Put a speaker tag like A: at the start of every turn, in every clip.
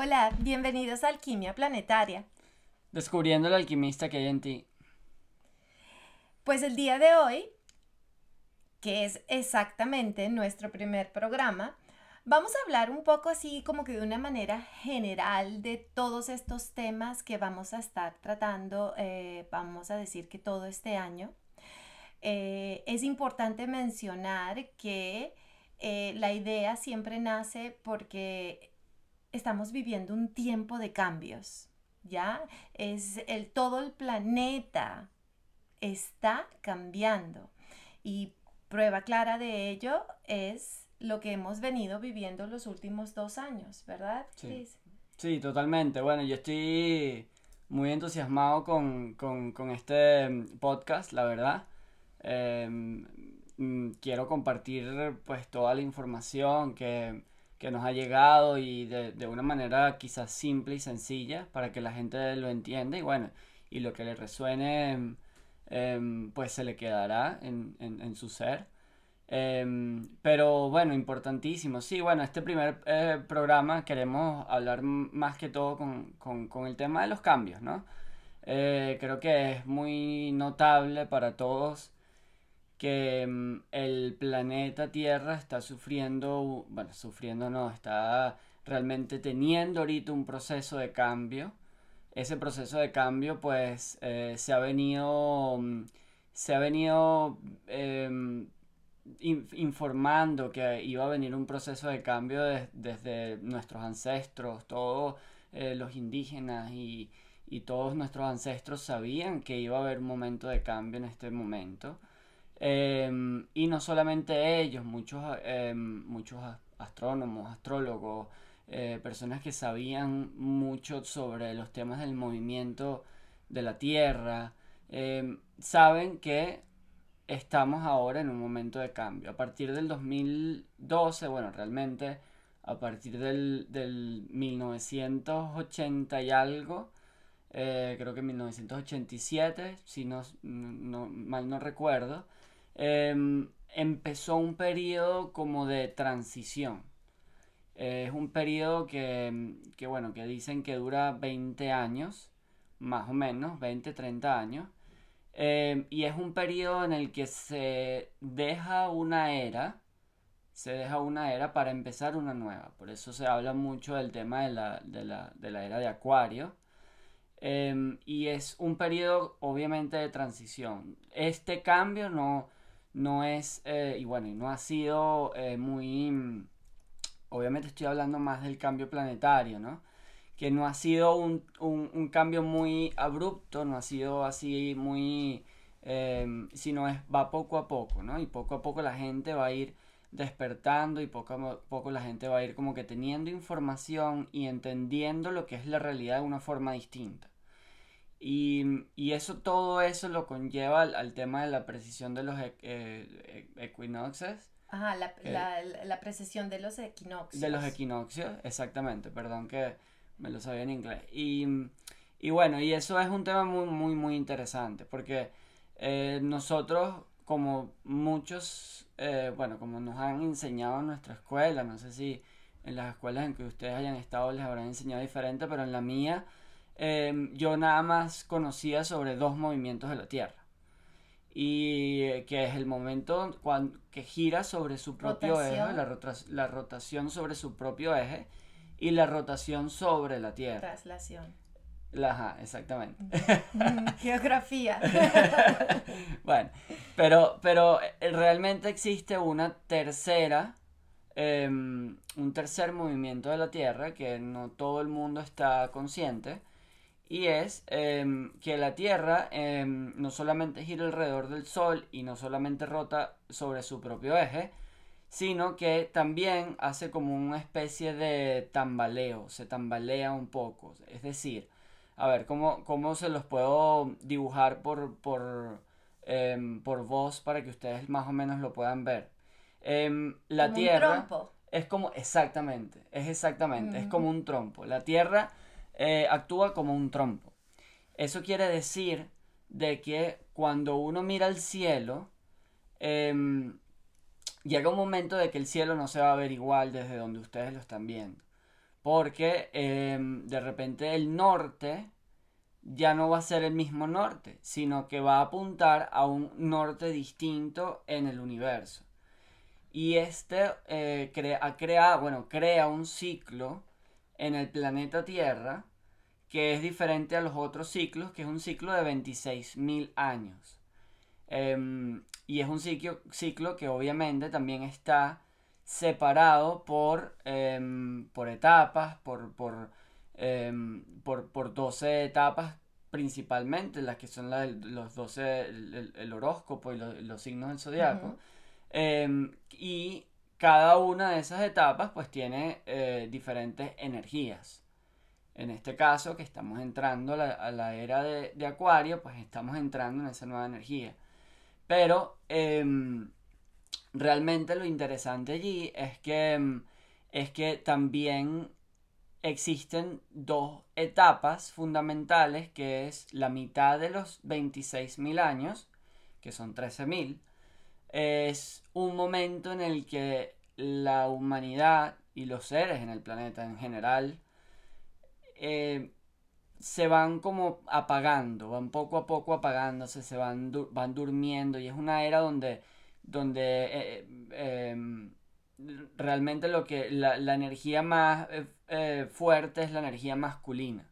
A: Hola, bienvenidos a Alquimia Planetaria.
B: Descubriendo el alquimista que hay en ti.
A: Pues el día de hoy, que es exactamente nuestro primer programa, vamos a hablar un poco así como que de una manera general de todos estos temas que vamos a estar tratando, eh, vamos a decir que todo este año. Eh, es importante mencionar que eh, la idea siempre nace porque estamos viviendo un tiempo de cambios, ¿ya? Es el, todo el planeta está cambiando y prueba clara de ello es lo que hemos venido viviendo los últimos dos años, ¿verdad?
B: Sí, totalmente. Bueno, yo estoy muy entusiasmado con, este mm, podcast, la verdad. Mm, quiero compartir pues toda la información que que nos ha llegado y de, de, una manera quizás simple y sencilla para que la gente lo entienda y bueno, y lo que le resuene em, pues se le quedará en, en, su ser. Em, pero bueno, importantísimo. Sí, bueno, este primer eh, programa queremos hablar más que todo con, con, con, el tema de los cambios, ¿no? Eh, creo que es muy notable para todos que mm, el planeta Tierra está sufriendo, bueno, sufriendo no, está realmente teniendo ahorita un proceso de cambio. Ese proceso de cambio pues eh, se ha venido, mm, se ha venido em, informando que iba a venir un proceso de cambio desde nuestros ancestros, todos eh, los indígenas y, y todos nuestros ancestros sabían que iba a haber un momento de cambio en este momento. Em, y no solamente ellos, muchos, em, muchos astrónomos, astrólogos, eh, personas que sabían mucho sobre los temas del movimiento de la Tierra, em, saben que estamos ahora en un momento de cambio. A partir del 2012, bueno, realmente a partir del, del 1980 y algo, eh, creo que 1987, si no, mal no recuerdo, Em, empezó un periodo como de transición. es un periodo que, que, bueno, que dicen que dura 20 años, más o menos, 20, 30 años. Em, y es un periodo en el que se deja una era, se deja una era para empezar una nueva. Por eso se habla mucho del tema de la, de la, de la era de Acuario. Em, y es un periodo obviamente de transición. Este cambio no, no es, eh, y bueno, no ha sido eh, muy, mm, obviamente estoy hablando más del cambio planetario, ¿no? Que no ha sido un, cambio muy abrupto, no ha sido así muy, em, sino es, va poco a poco, ¿no? Y poco a poco la gente va a ir despertando y poco a poco la gente va a ir como que teniendo información y entendiendo lo que es la realidad de una forma distinta. Y, y, eso, todo eso lo conlleva al, tema de la precisión de los e, eh, e, equinoccios.
A: Ajá, la, la, la, precisión de los equinoccios.
B: De los equinoccios, exactamente, perdón que me lo sabía en inglés. Y, y bueno, y eso es un tema muy, muy, muy interesante, porque eh, nosotros, como muchos, eh, bueno, como nos han enseñado en nuestra escuela, no sé si en las escuelas en que ustedes hayan estado les habrán enseñado diferente, pero en la mía Em, yo nada más conocía sobre dos movimientos de la Tierra. Y eh, que es el momento cuando, que gira sobre su propio eje, la, la, rotación sobre su propio eje y la rotación sobre la Tierra.
A: Traslación.
B: Ajá, exactamente.
A: Geografía.
B: bueno, pero, pero eh, realmente existe una tercera, em, un tercer movimiento de la Tierra que no todo el mundo está consciente y es em, que la Tierra em, no solamente gira alrededor del Sol y no solamente rota sobre su propio eje, sino que también hace como una especie de tambaleo, se tambalea un poco. Es decir, a ver, ¿cómo, cómo se los puedo dibujar por, por, em, por voz para que ustedes más o menos lo puedan ver? la Tierra... Es como, exactamente, es exactamente, es como un trompo. La Tierra eh, actúa como un trompo. Eso quiere decir de que cuando uno mira al cielo, em, llega un momento de que el cielo no se va a ver igual desde donde ustedes lo están viendo. porque em, de repente el norte ya no va a ser el mismo norte, sino que va a apuntar a un norte distinto en el universo. Y este eh, crea, bueno, crea un ciclo en el planeta Tierra que es diferente a los otros ciclos, que es un ciclo de 26.000 años. Em, y es un ciclo, ciclo que obviamente también está separado por, em, por etapas, por, por, em, por, por 12 etapas principalmente, las que son los 12, el, horóscopo y los, signos del zodiaco. Y cada una de esas etapas pues tiene eh, diferentes energías. En este caso, que estamos entrando a la, era de, Acuario, pues estamos entrando en esa nueva energía. Pero realmente lo interesante allí es que, mm, es que también existen dos etapas fundamentales, que es la mitad de los 26.000 años, que son 13.000, es un momento en el que la humanidad y los seres en el planeta en general eh, se van como apagando, van poco a poco apagándose, se van, van durmiendo y es una era donde donde eh, eh, em, realmente lo que la, energía más fuerte es la energía masculina.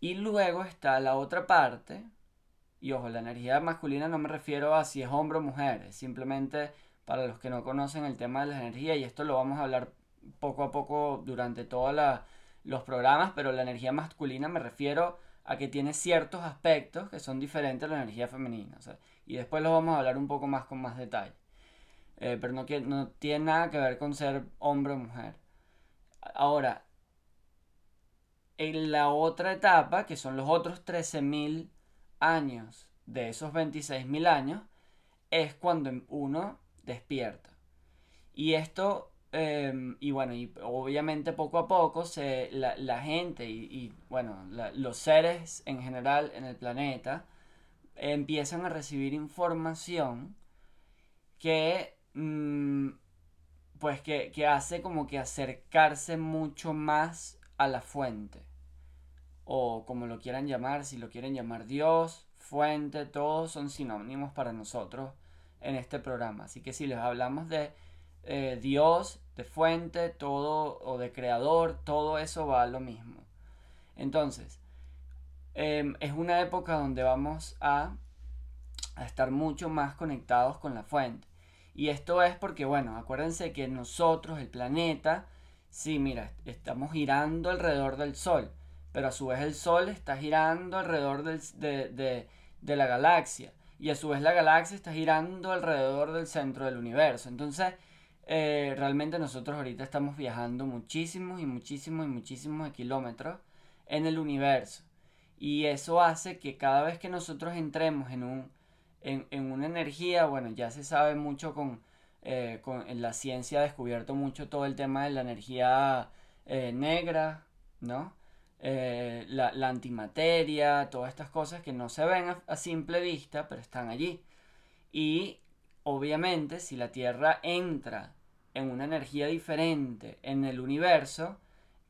B: Y luego está la otra parte, y ojo, la energía masculina no me refiero a si es hombre o mujer, simplemente para los que no conocen el tema de la energía, y esto lo vamos a hablar poco a poco durante todos los programas, pero la energía masculina me refiero a que tiene ciertos aspectos que son diferentes a la energía femenina. y después lo vamos a hablar un poco más con más detalle. Eh, pero no, no tiene nada que ver con ser hombre o mujer. Ahora, en la otra etapa, que son los otros 13.000 años de esos 26.000 años, es cuando uno despierta. Y esto Em, y bueno, y obviamente poco a poco se, la, gente y, bueno, los seres en general en el planeta empiezan a recibir información que mm, pues que, que, hace como que acercarse mucho más a la fuente o como lo quieran llamar, si lo quieren llamar Dios, fuente, todos son sinónimos para nosotros en este programa. Así que si les hablamos de eh, Dios, de fuente, todo, o de creador, todo eso va a lo mismo. Entonces, em, es una época donde vamos a, a estar mucho más conectados con la fuente. Y esto es porque, bueno, acuérdense que nosotros, el planeta, sí, mira, estamos girando alrededor del Sol, pero a su vez el Sol está girando alrededor del, de, de, de, la galaxia, y a su vez la galaxia está girando alrededor del centro del universo. Entonces, eh, realmente nosotros ahorita estamos viajando muchísimos y muchísimos y muchísimos kilómetros en el universo. Y eso hace que cada vez que nosotros entremos en, un, en, una energía, bueno, ya se sabe mucho con, eh, con en la ciencia ha descubierto mucho todo el tema de la energía eh, negra, ¿no? la, antimateria, todas estas cosas que no se ven a, a simple vista, pero están allí. Y obviamente si la Tierra entra en una energía diferente en el universo,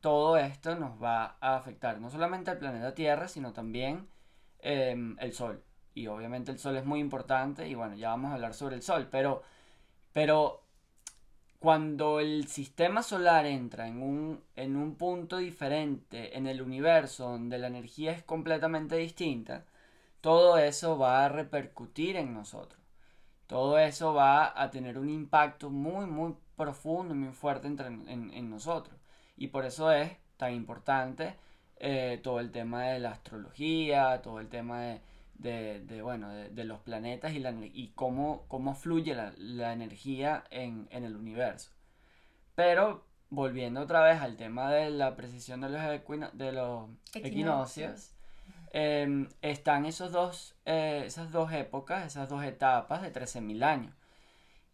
B: todo esto nos va a afectar no solamente al planeta Tierra, sino también em, el Sol. Y obviamente el Sol es muy importante y bueno, ya vamos a hablar sobre el Sol, pero, pero cuando el sistema solar entra en un, en un punto diferente en el universo donde la energía es completamente distinta, todo eso va a repercutir en nosotros todo eso va a tener un impacto muy, muy profundo y muy fuerte en, nosotros. Y por eso es tan importante eh, todo el tema de la astrología, todo el tema de, bueno, de, los planetas y, la, y cómo, cómo fluye la, energía en, el universo. Pero volviendo otra vez al tema de la precisión de los, de los equinoccios Em, están esos dos, eh, esas dos épocas, esas dos etapas de 13.000 años.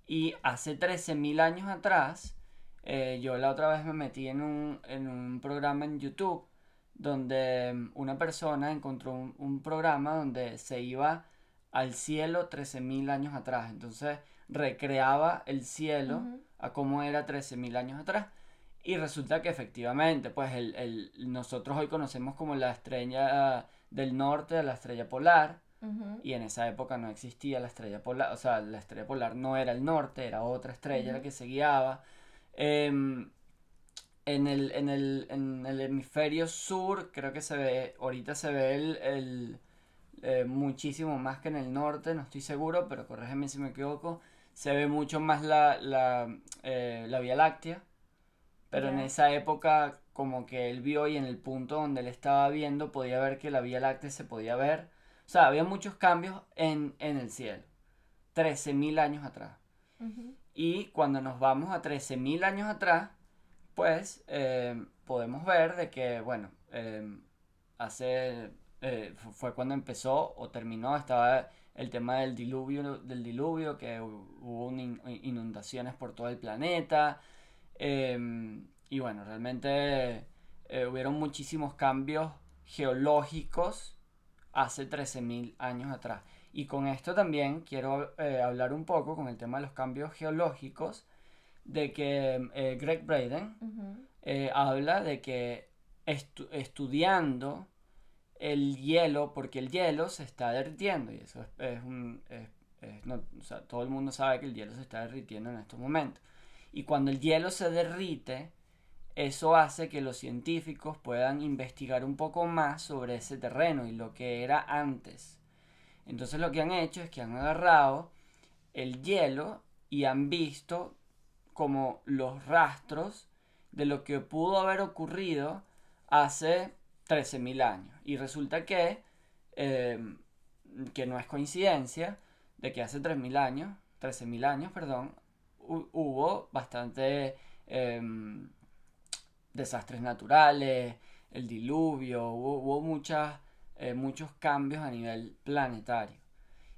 B: Y hace 13.000 años atrás, eh, yo la otra vez me metí en un, programa en YouTube donde em, una persona encontró un, programa donde se iba al cielo 13.000 años atrás. Entonces recreaba el cielo a cómo era 13.000 años atrás. Y resulta que efectivamente, pues el, el, nosotros hoy conocemos como la estrella del norte, la estrella polar, y en esa época no existía la estrella polar, o sea, la estrella polar no era el norte, era otra estrella la que se guiaba. Em, en, el, en, el, en el hemisferio sur creo que se ve, ahorita se ve el, el eh, muchísimo más que en el norte, no estoy seguro, pero corrígeme si me equivoco, se ve mucho más la, la, eh, la Vía Láctea, pero en esa época como que él vio y en el punto donde él estaba viendo podía ver que la Vía Láctea se podía ver o sea, había muchos cambios en, el cielo. 13.000 años atrás. Y cuando nos vamos a 13.000 años atrás, pues eh, podemos ver de que, bueno, eh, hace, eh, fue cuando empezó o terminó, estaba el tema del diluvio, del diluvio que hubo inundaciones por todo el planeta. Y bueno, realmente hubieron muchísimos cambios geológicos hace 13.000 años atrás. Y con esto también quiero eh, hablar un poco con el tema de los cambios geológicos, de que eh, Greg Braden eh, habla de que estudiando el hielo, porque el hielo se está derritiendo, y eso es, un... todo el mundo sabe que el hielo se está derritiendo en estos momentos. Y cuando el hielo se derrite, eso hace que los científicos puedan investigar un poco más sobre ese terreno y lo que era antes. Entonces lo que han hecho es que han agarrado el hielo y han visto como los rastros de lo que pudo haber ocurrido hace 13.000 años. Y resulta que, em, que no es coincidencia, de que hace 3.000 años, 13.000 años, perdón, hubo bastante... Em, desastres naturales, el diluvio, hubo, muchas, eh, muchos cambios a nivel planetario.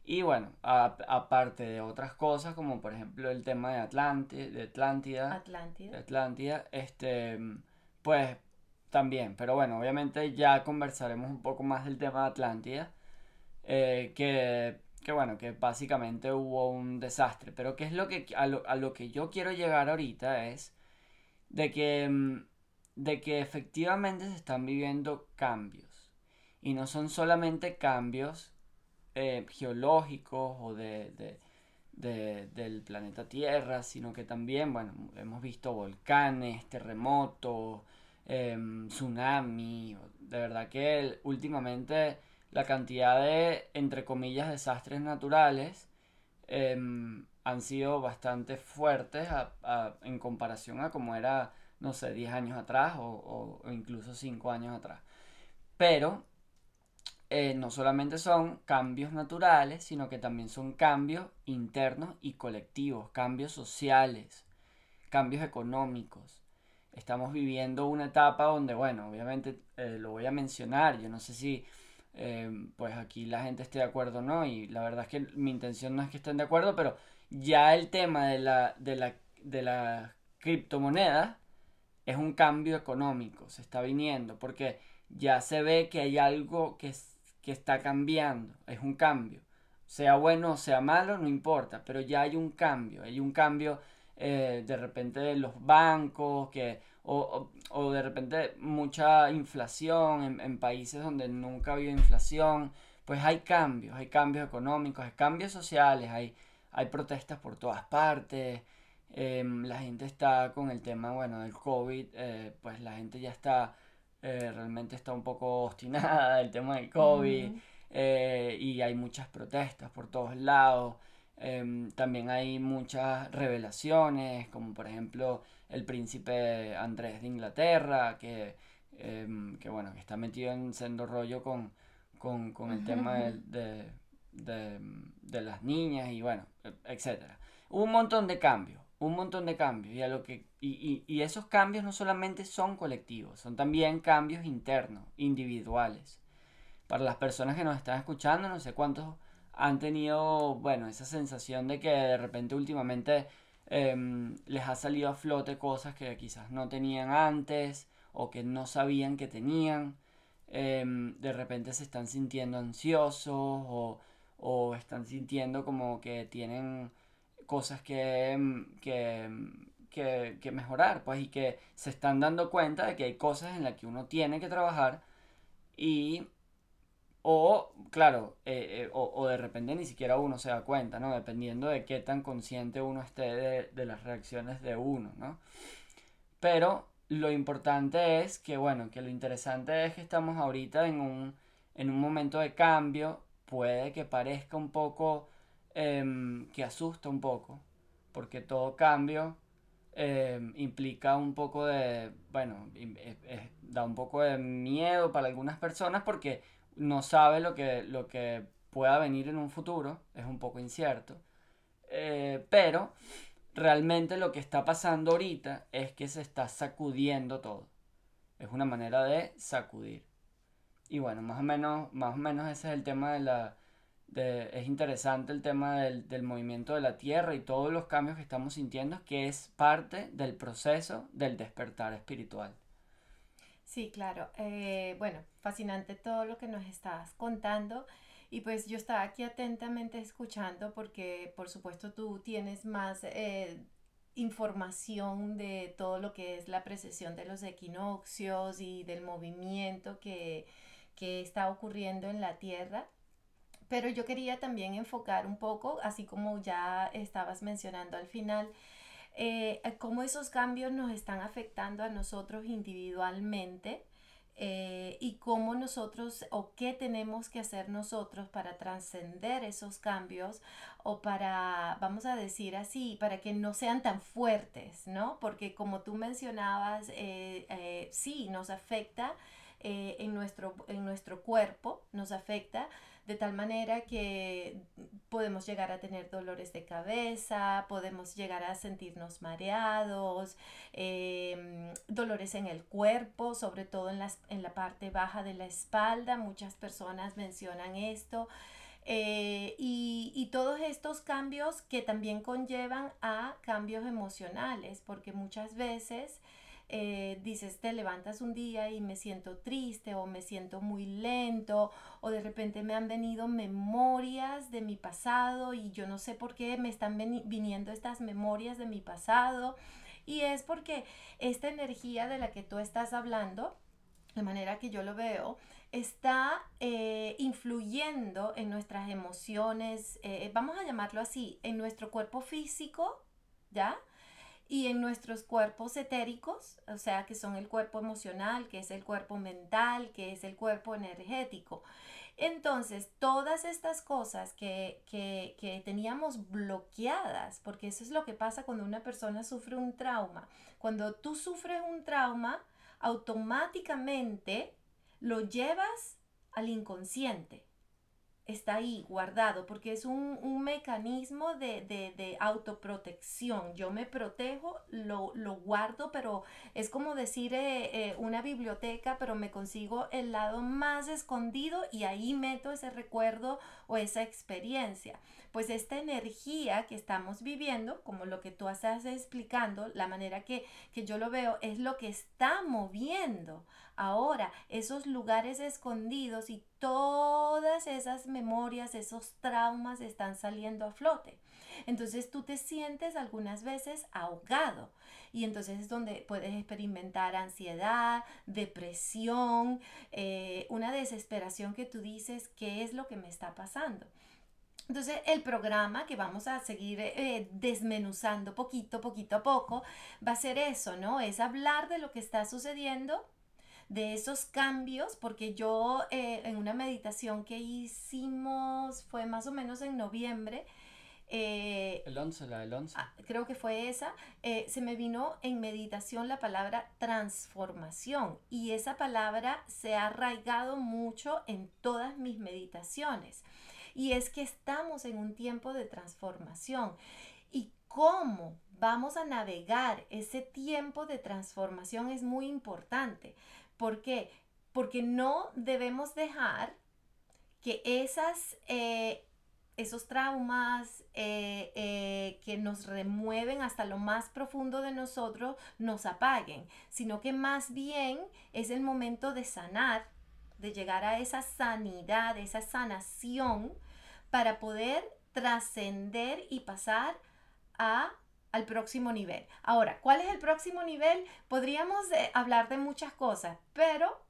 B: Y bueno, aparte de otras cosas, como por ejemplo el tema de, Atlántida, de Atlántida, Atlántida, este, pues también, pero bueno, obviamente ya conversaremos un poco más del tema de Atlántida, eh, que, que, bueno, que básicamente hubo un desastre, pero que es lo que, a lo, a lo que yo quiero llegar ahorita es de que mm, de que efectivamente se están viviendo cambios. Y no son solamente cambios eh, geológicos o de, del planeta Tierra, sino que también, bueno, hemos visto volcanes, terremotos, em, tsunami. De verdad que últimamente la cantidad de, entre comillas, desastres naturales em, han sido bastante fuertes en comparación a como era no sé, 10 años atrás o, incluso 5 años atrás. Pero eh, no solamente son cambios naturales, sino que también son cambios internos y colectivos, cambios sociales, cambios económicos. Estamos viviendo una etapa donde, bueno, obviamente eh, lo voy a mencionar, yo no sé si eh, pues aquí la gente esté de acuerdo o no, y la verdad es que mi intención no es que estén de acuerdo, pero ya el tema de la, de la, de la criptomoneda es un cambio económico, se está viniendo, porque ya se ve que hay algo que, que está cambiando, es un cambio. Sea bueno o sea malo, no importa, pero ya hay un cambio, hay un cambio eh, de repente de los bancos, que, o, o, de repente mucha inflación en, países donde nunca ha habido inflación, pues hay cambios, hay cambios económicos, hay cambios sociales, hay, hay protestas por todas partes, Em, la gente está con el tema, bueno, del COVID, eh, pues la gente ya está, eh, realmente está un poco obstinada del tema del COVID eh, y hay muchas protestas por todos lados. Em, también hay muchas revelaciones, como por ejemplo el príncipe Andrés de Inglaterra, que, em, que bueno, que está metido en sendo rollo con, con, el tema de, de, de, las niñas y bueno, etcétera. Un montón de cambios un montón de cambios y, a lo que, y, esos cambios no solamente son colectivos, son también cambios internos, individuales. Para las personas que nos están escuchando, no sé cuántos han tenido, bueno, esa sensación de que de repente últimamente em, les ha salido a flote cosas que quizás no tenían antes o que no sabían que tenían. Em, de repente se están sintiendo ansiosos o, o están sintiendo como que tienen cosas que, mm, que, mm, que, que, mejorar, pues, y que se están dando cuenta de que hay cosas en las que uno tiene que trabajar y, o, claro, eh, eh, o, de repente ni siquiera uno se da cuenta, ¿no? Dependiendo de qué tan consciente uno esté de, de las reacciones de uno, ¿no? Pero lo importante es que, bueno, que lo interesante es que estamos ahorita en un, en un momento de cambio, puede que parezca un poco, em, que asusta un poco, porque todo cambio em, implica un poco de, bueno, da un poco de miedo para algunas personas porque no sabe lo que, lo que pueda venir en un futuro, es un poco incierto, eh, pero realmente lo que está pasando ahorita es que se está sacudiendo todo. Es una manera de sacudir. Y bueno, más o menos, más o menos ese es el tema de la... De, es interesante el tema del, del movimiento de la Tierra y todos los cambios que estamos sintiendo, que es parte del proceso del despertar espiritual.
A: Sí, claro. Eh, bueno, fascinante todo lo que nos estás contando. Y pues yo estaba aquí atentamente escuchando porque por supuesto tú tienes más eh, información de todo lo que es la precesión de los equinoccios y del movimiento que, está ocurriendo en la Tierra. Pero yo quería también enfocar un poco, así como ya estabas mencionando al final, eh, cómo esos cambios nos están afectando a nosotros individualmente eh, y cómo nosotros o qué tenemos que hacer nosotros para trascender esos cambios o para, vamos a decir así, para que no sean tan fuertes, ¿no? Porque como tú mencionabas, eh, eh, sí, nos afecta en, nuestro, en nuestro cuerpo, nos afecta de tal manera que podemos llegar a tener dolores de cabeza, podemos llegar a sentirnos mareados, em, dolores en el cuerpo, sobre todo en, en la parte baja de la espalda, muchas personas mencionan esto. Eh, y, y, todos estos cambios que también conllevan a cambios emocionales, porque muchas veces eh, dices, te levantas un día y me siento triste o me siento muy lento o de repente me han venido memorias de mi pasado y yo no sé por qué me están viniendo estas memorias de mi pasado y es porque esta energía de la que tú estás hablando, de manera que yo lo veo, está eh, influyendo en nuestras emociones, eh, vamos a llamarlo así, en nuestro cuerpo físico, ¿ya? Y en nuestros cuerpos etéricos, o sea, que son el cuerpo emocional, que es el cuerpo mental, que es el cuerpo energético. Entonces, todas estas cosas que, que, que, teníamos bloqueadas, porque eso es lo que pasa cuando una persona sufre un trauma. Cuando tú sufres un trauma, automáticamente lo llevas al inconsciente está ahí guardado porque es un, mecanismo de, autoprotección. Yo me protejo, lo, guardo, pero es como decir eh, eh, una biblioteca, pero me consigo el lado más escondido y ahí meto ese recuerdo o esa experiencia. Pues esta energía que estamos viviendo, como lo que tú estás explicando, la manera que, que yo lo veo, es lo que está moviendo ahora esos lugares escondidos y todas esas memorias, esos traumas están saliendo a flote. Entonces tú te sientes algunas veces ahogado y entonces es donde puedes experimentar ansiedad, depresión, eh, una desesperación que tú dices, ¿qué es lo que me está pasando? Entonces el programa que vamos a seguir eh, desmenuzando poquito, poquito a poco, va a ser eso, ¿no? Es hablar de lo que está sucediendo de esos cambios, porque yo eh, en una meditación que hicimos fue más o menos en noviembre,
B: eh, el 11, la del 11.
A: Ah, creo que fue esa. Eh, se me vino en meditación la palabra transformación y esa palabra se ha arraigado mucho en todas mis meditaciones. Y es que estamos en un tiempo de transformación. ¿Y cómo vamos a navegar ese tiempo de transformación es muy importante? ¿Por qué? Porque no debemos dejar que esas, eh, esos traumas eh, eh, que nos remueven hasta lo más profundo de nosotros nos apaguen, sino que más bien es el momento de sanar, de llegar a esa sanidad, esa sanación, para poder trascender y pasar a al próximo nivel. Ahora, ¿cuál es el próximo nivel? Podríamos eh, hablar de muchas cosas, pero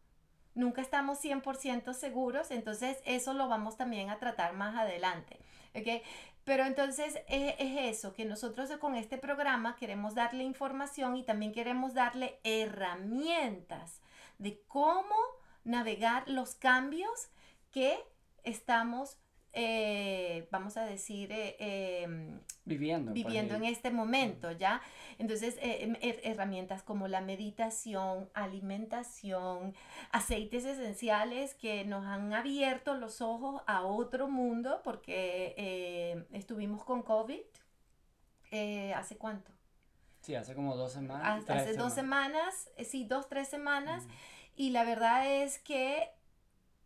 A: nunca estamos 100% seguros, entonces eso lo vamos también a tratar más adelante. ¿okay? Pero entonces es, es, eso, que nosotros con este programa queremos darle información y también queremos darle herramientas de cómo navegar los cambios que estamos eh, vamos a decir, eh, em,
B: viviendo,
A: viviendo en este momento, ¿ya? Entonces, eh, em, herramientas como la meditación, alimentación, aceites esenciales que nos han abierto los ojos a otro mundo porque estuvimos con COVID. ¿Hace cuánto?
B: Sí, hace como dos semanas.
A: Hace dos semanas, sí, dos, tres semanas. Y la verdad es que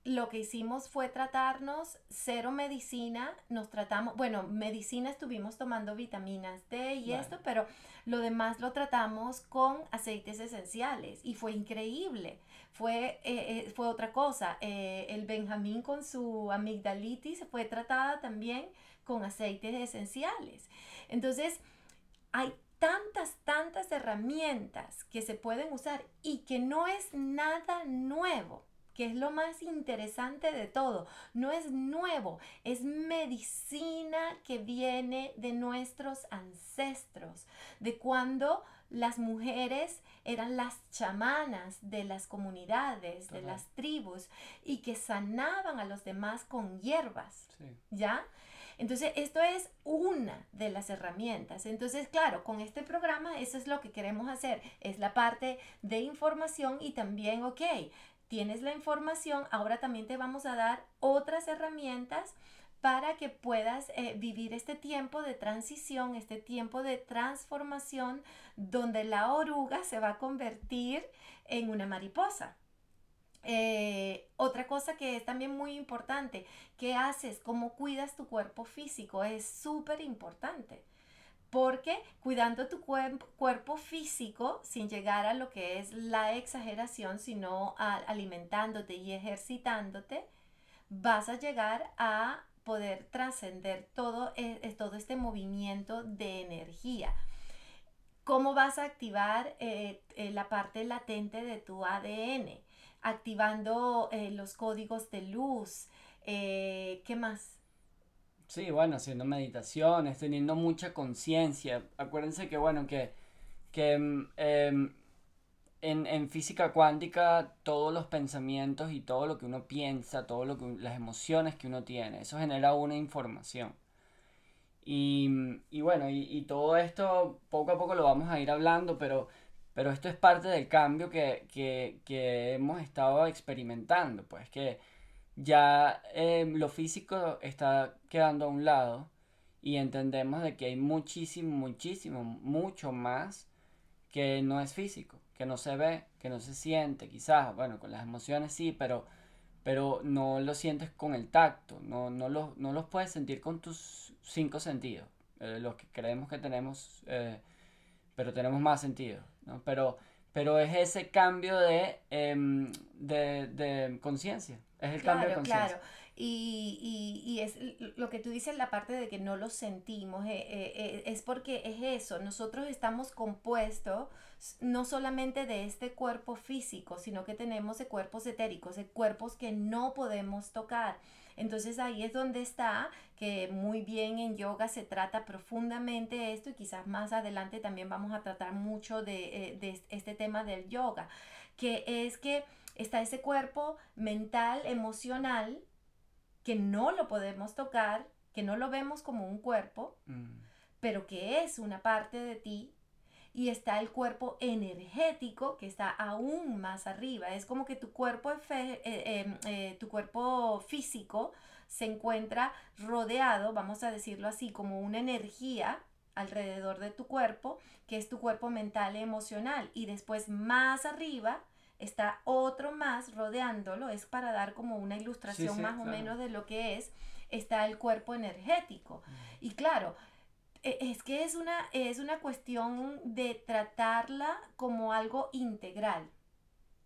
A: lo que hicimos fue tratarnos cero medicina, nos tratamos, bueno, medicina estuvimos tomando vitaminas D y esto, pero lo demás lo tratamos con aceites esenciales y fue increíble. Fue, eh, eh, fue otra cosa. Eh, el Benjamín con su amigdalitis fue tratada también con aceites esenciales. Entonces, hay tantas, tantas herramientas que se pueden usar y que no es nada nuevo que es lo más interesante de todo. No es nuevo, es medicina que viene de nuestros ancestros, de cuando las mujeres eran las chamanas de las comunidades, de las tribus, y que sanaban a los demás con hierbas, ¿ya? Entonces, esto es una de las herramientas. Entonces, claro, con este programa eso es lo que queremos hacer. Es la parte de información y también, ok, tienes la información, ahora también te vamos a dar otras herramientas para que puedas eh, vivir este tiempo de transición, este tiempo de transformación, donde la oruga se va a convertir en una mariposa. Eh, otra cosa que es también muy importante, ¿qué haces? ¿Cómo cuidas tu cuerpo físico? Es súper importante porque cuidando tu cuerpo físico sin llegar a lo que es la exageración, sino alimentándote y ejercitándote, vas a llegar a poder trascender todo, e, todo este movimiento de energía. ¿Cómo vas a activar eh, eh, la parte latente de tu ADN? Activando eh, los códigos de luz. ¿Qué más?
B: Sí, bueno, haciendo meditaciones, teniendo mucha conciencia. Acuérdense que, bueno, que, que em, en, en, física cuántica todos los pensamientos y todo lo que uno piensa, todo lo que las emociones que uno tiene, eso genera una información. Y, y bueno, y, y, todo esto poco a poco lo vamos a ir hablando, pero, pero esto es parte del cambio que, que, que hemos estado experimentando, pues que ya em, lo físico está quedando a un lado y entendemos de que hay muchísimo, muchísimo, mucho más que no es físico, que no se ve, que no se siente, quizás, bueno, con las emociones sí, pero, pero no lo sientes con el tacto, no, no, no los puedes sentir con tus cinco sentidos, eh, los que creemos que tenemos, eh, pero tenemos más sentido, ¿no? Pero, pero es ese cambio de, em, de, de conciencia. Es el cambio de conciencia. Claro,
A: y, y, y, es lo que tú dices, la parte de que no lo sentimos, eh, eh, eh, es porque es eso, nosotros estamos compuestos no solamente de este cuerpo físico, sino que tenemos de cuerpos etéricos, de cuerpos que no podemos tocar. Entonces ahí es donde está, que muy bien en yoga se trata profundamente esto y quizás más adelante también vamos a tratar mucho de, de este tema del yoga, que es que está ese cuerpo mental, emocional, que no lo podemos tocar, que no lo vemos como un cuerpo, mm. pero que es una parte de ti. Y está el cuerpo energético que está aún más arriba. Es como que tu cuerpo, eh, em, eh, tu cuerpo físico se encuentra rodeado, vamos a decirlo así, como una energía alrededor de tu cuerpo, que es tu cuerpo mental y emocional. Y después más arriba está otro más rodeándolo, es para dar como una ilustración más o menos de lo que es, está el cuerpo energético. Y claro, e, es que es una, es una cuestión de tratarla como algo integral.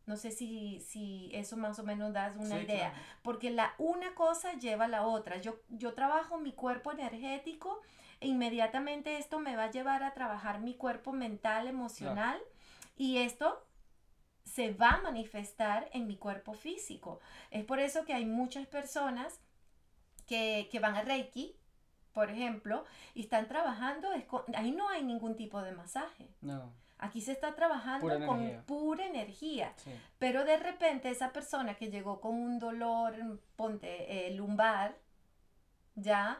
A: No sé si, si eso más o menos das una
B: Sí,
A: idea,
B: claro.
A: porque la una cosa lleva a la otra. Yo, yo trabajo mi cuerpo energético e inmediatamente esto me va a llevar a trabajar mi cuerpo mental, emocional y esto se va a manifestar en mi cuerpo físico. Es por eso que hay muchas personas que, que van a Reiki, por ejemplo, y están trabajando, es con- ahí no hay ningún tipo de masaje.
B: No,
A: Aquí se está trabajando
B: Pura
A: con
B: energía.
A: pura energía.
B: sí.
A: Pero de repente esa persona que llegó con un dolor, ponte, eh, lumbar, ya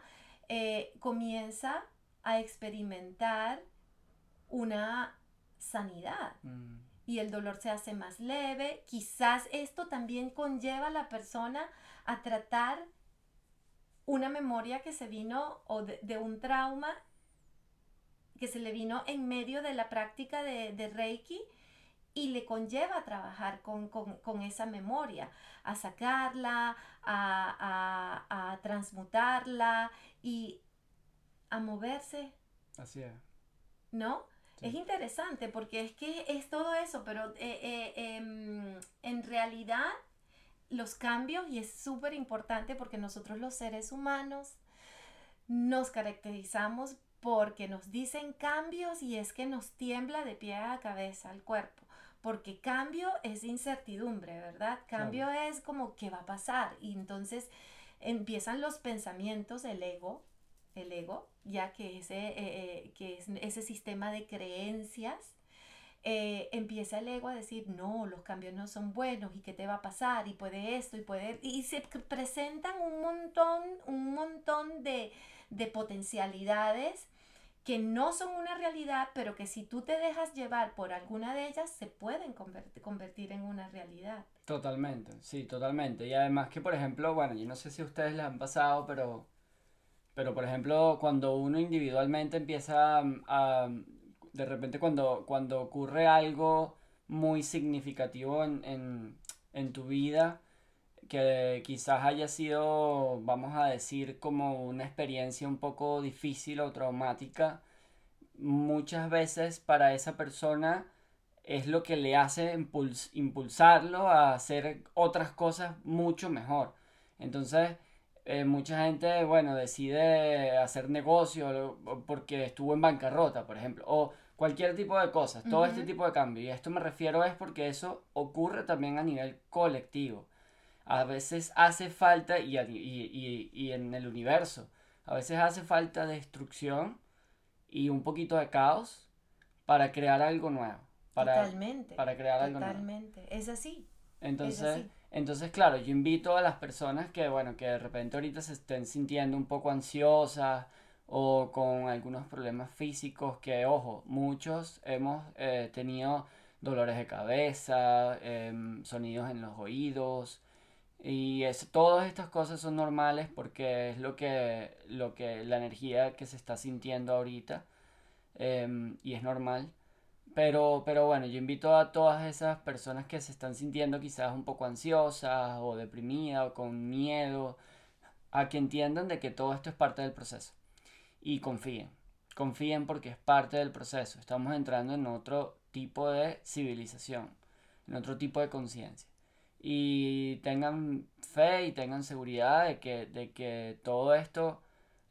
A: eh, comienza a experimentar una sanidad
B: Mm,
A: y el dolor se hace más leve. Quizás esto también conlleva a la persona a tratar una memoria que se vino o de, de un trauma que se le vino en medio de la práctica de, de Reiki y le conlleva a trabajar con, con- con esa memoria, a sacarla, a, a- a transmutarla y a moverse
B: así es.
A: ¿no?
B: Sí.
A: Es interesante porque es que es todo eso, pero eh, eh, em, en realidad los cambios, y es súper importante porque nosotros los seres humanos nos caracterizamos porque nos dicen cambios y es que nos tiembla de pie a cabeza el cuerpo. Porque cambio es incertidumbre, ¿verdad? Cambio es como qué va a pasar. Y entonces empiezan los pensamientos, el ego, el ego, ya que ese, eh, eh, que es ese sistema de creencias, eh, empieza el ego a decir, no, los cambios no son buenos y qué te va a pasar y puede esto y puede... Y se presentan un montón, un montón de, de potencialidades que no son una realidad, pero que si tú te dejas llevar por alguna de ellas, se pueden convertir, en una realidad.
B: Totalmente, sí, totalmente. Y además que, por ejemplo, bueno, yo no sé si ustedes les han pasado, pero, pero por ejemplo, cuando uno individualmente empieza a, a- de repente cuando, cuando ocurre algo muy significativo en, en, en tu vida, que quizás haya sido, vamos a decir, como una experiencia un poco difícil o traumática, muchas veces para esa persona es lo que le hace impuls- impulsarlo a hacer otras cosas mucho mejor. Entonces, eh, mucha gente, bueno, decide hacer negocio porque estuvo en bancarrota, por ejemplo, o cualquier tipo de cosas, todo este
A: Ujú.
B: tipo de cambio. Y a esto me refiero es porque eso ocurre también a nivel colectivo. A veces hace falta, y, y, y- y en el universo, a veces hace falta destrucción y un poquito de caos para crear algo nuevo. Para,
A: totalmente.
B: para crear algo nuevo.
A: totalmente. Es así.
B: Entonces,
A: así.
B: Entonces, claro, yo invito a las personas que, bueno, que de repente ahorita se estén sintiendo un poco ansiosas o con algunos problemas físicos, que, ojo, muchos hemos eh, tenido dolores de cabeza, em, sonidos en los oídos, y es, todas estas cosas son normales porque es lo que, lo que, la energía que se está sintiendo ahorita, em, y es normal. Pero, pero bueno, yo invito a todas esas personas que se están sintiendo quizás un poco ansiosas o deprimidas o con miedo, a que entiendan de que todo esto es parte del proceso. Y confíen, confíen porque es parte del proceso. Estamos entrando en otro tipo de civilización, en otro tipo de conciencia. Y tengan fe y tengan seguridad de que, de que todo esto,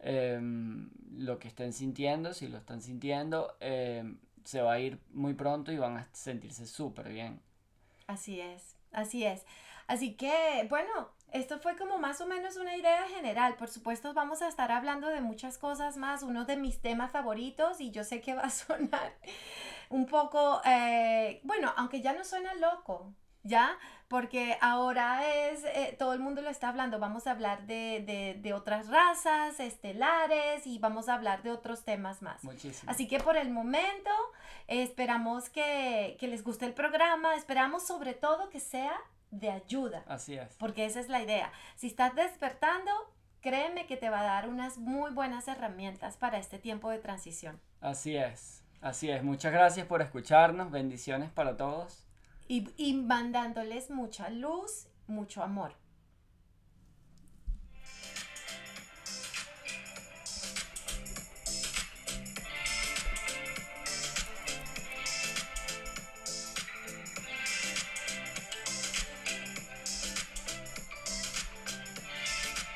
B: em, lo que estén sintiendo, si lo están sintiendo, em, se va a ir muy pronto y van a sentirse súper bien.
A: Así es, así es. Así que, bueno, esto fue como más o menos una idea general. Por supuesto, vamos a estar hablando de muchas cosas más. Uno de mis temas favoritos, y yo sé que va a sonar un poco, eh, bueno, aunque ya no suena loco, ¿ya? Porque ahora es, eh, todo el mundo lo está hablando. Vamos a hablar de, de, de otras razas estelares y vamos a hablar de otros temas más.
B: Muchísimo.
A: Así que por el momento eh, esperamos que, que les guste el programa, esperamos sobre todo que sea de ayuda,
B: Así es.
A: porque esa es la idea. Si estás despertando, créeme que te va a dar unas muy buenas herramientas para este tiempo de transición.
B: Así es. Así es. Muchas gracias por escucharnos. Bendiciones para todos.
A: Y, y mandándoles mucha luz, mucho amor.